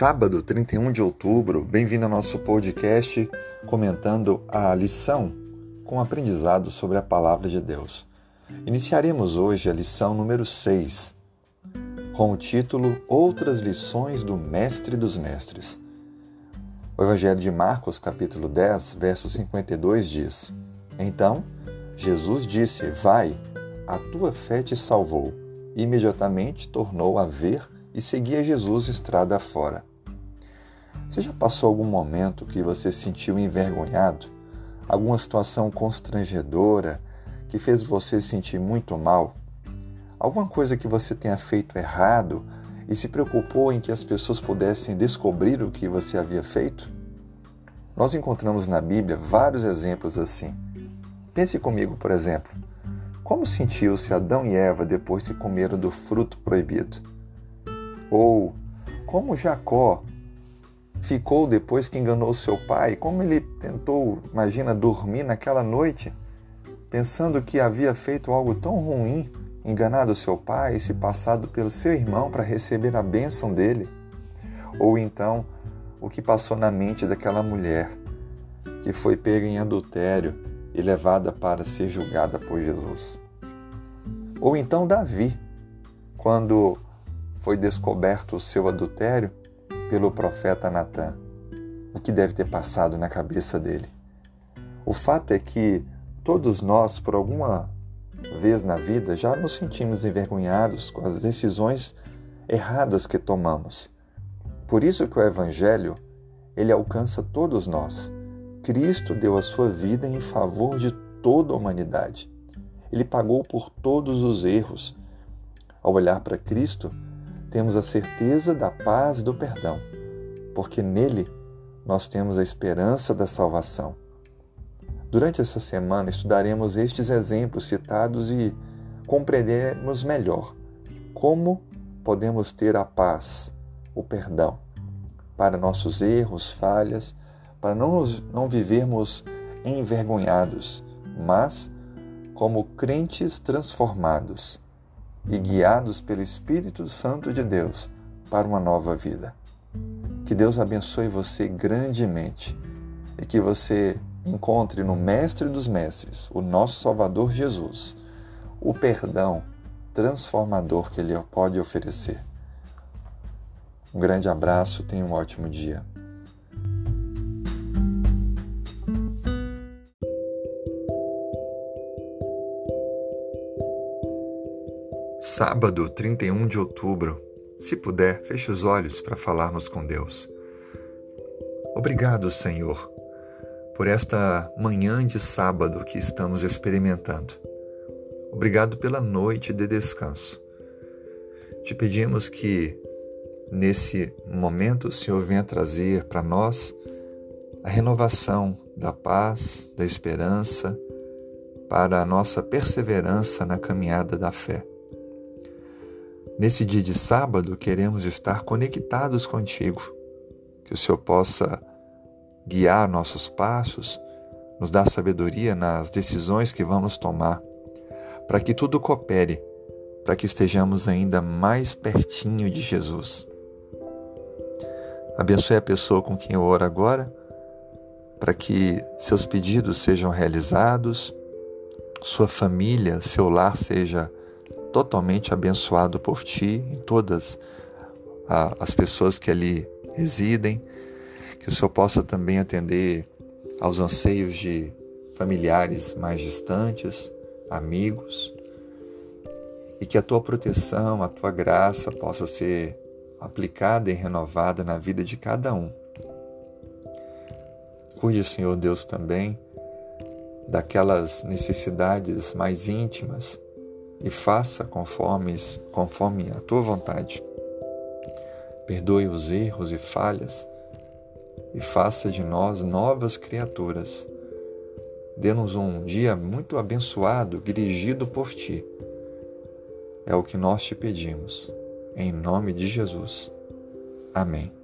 Sábado, 31 de outubro, bem-vindo ao nosso podcast comentando a lição com aprendizado sobre a palavra de Deus. Iniciaremos hoje a lição número 6, com o título Outras lições do Mestre dos Mestres. O Evangelho de Marcos, capítulo 10, verso 52 diz: Então, Jesus disse: Vai, a tua fé te salvou. E imediatamente tornou a ver e seguia Jesus estrada fora. Você já passou algum momento que você se sentiu envergonhado? Alguma situação constrangedora que fez você sentir muito mal? Alguma coisa que você tenha feito errado e se preocupou em que as pessoas pudessem descobrir o que você havia feito? Nós encontramos na Bíblia vários exemplos assim. Pense comigo, por exemplo. Como sentiu-se Adão e Eva depois que comeram do fruto proibido? Ou como Jacó ficou depois que enganou seu pai? Como ele tentou, imagina, dormir naquela noite, pensando que havia feito algo tão ruim, enganado seu pai e se passado pelo seu irmão para receber a bênção dele? Ou então, o que passou na mente daquela mulher que foi pega em adultério e levada para ser julgada por Jesus? Ou então Davi, quando foi descoberto o seu adultério pelo profeta Natã. O que deve ter passado na cabeça dele? O fato é que todos nós, por alguma vez na vida, já nos sentimos envergonhados com as decisões erradas que tomamos. Por isso que o evangelho, ele alcança todos nós. Cristo deu a sua vida em favor de toda a humanidade. Ele pagou por todos os erros. Ao olhar para Cristo, temos a certeza da paz e do perdão, porque nele nós temos a esperança da salvação. Durante essa semana estudaremos estes exemplos citados e compreenderemos melhor como podemos ter a paz, o perdão, para nossos erros, falhas, para não, não vivermos envergonhados, mas como crentes transformados e guiados pelo Espírito Santo de Deus para uma nova vida. Que Deus abençoe você grandemente e que você encontre no Mestre dos Mestres, o nosso Salvador Jesus, o perdão transformador que Ele pode oferecer. Um grande abraço, tenha um ótimo dia. Sábado, 31 de outubro. Se puder, feche os olhos para falarmos com Deus. Obrigado, Senhor, por esta manhã de sábado que estamos experimentando. Obrigado pela noite de descanso. Te pedimos que, nesse momento, o Senhor venha trazer para nós a renovação da paz, da esperança, para a nossa perseverança na caminhada da fé. Nesse dia de sábado, queremos estar conectados contigo. Que o Senhor possa guiar nossos passos, nos dar sabedoria nas decisões que vamos tomar, para que tudo coopere, para que estejamos ainda mais pertinho de Jesus. Abençoe a pessoa com quem eu oro agora, para que seus pedidos sejam realizados, sua família, seu lar seja totalmente abençoado por ti e todas as pessoas que ali residem, que o Senhor possa também atender aos anseios de familiares mais distantes, amigos, e que a tua proteção, a tua graça possa ser aplicada e renovada na vida de cada um. Cuide, Senhor Deus, também daquelas necessidades mais íntimas e faça conforme, conforme a tua vontade. Perdoe os erros e falhas e faça de nós novas criaturas. Dê-nos um dia muito abençoado, dirigido por ti. É o que nós te pedimos. Em nome de Jesus. Amém.